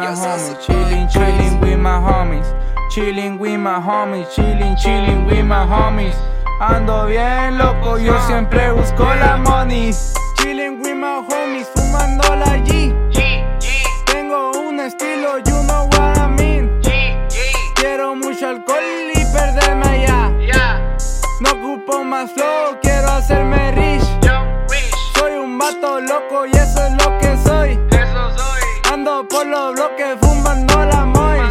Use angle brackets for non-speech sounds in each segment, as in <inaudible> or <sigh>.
my homies, chilling, chilling with my homies, chilling with my homies, chilling, chilling with my homies. Ando bien loco, yo siempre busco la money. Chilling with my homies, fumando la G. Tengo un estilo, you know what I mean. Quiero mucho alcohol y perderme allá. No ocupo más flow, quiero hacerme rich. Soy un vato loco y eso es lo que. Ando por los bloques fumando la mois.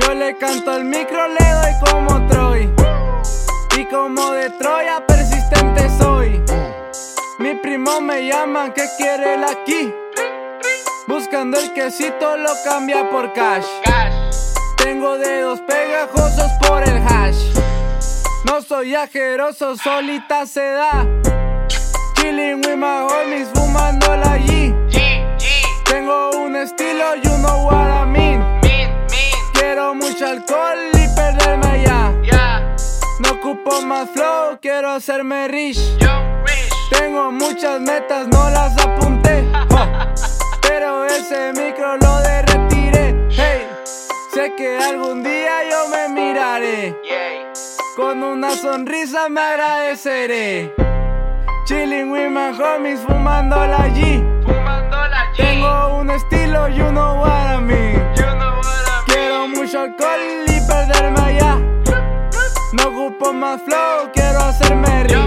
Yo le canto el micro, le doy como Troy. Y como de Troya persistente soy. Mi primo me llama, que quiere el aquí? Buscando el quesito lo cambia por cash. Tengo dedos pegajosos por el hash. No soy ajeroso, solita se da. Chilling with my homies, fumando la G. Ocupo más flow, quiero hacerme rich. Tengo muchas metas, no las apunté. <laughs> Pero ese micro lo derretiré. Hey, sé que algún día yo me miraré. Con una sonrisa me agradeceré. Chilling with my homies, fumando la G. Tengo un estilo, you know what I mean. Quiero mucho alcohol y perderme allá. No ocupo más flow, quiero hacerme rich.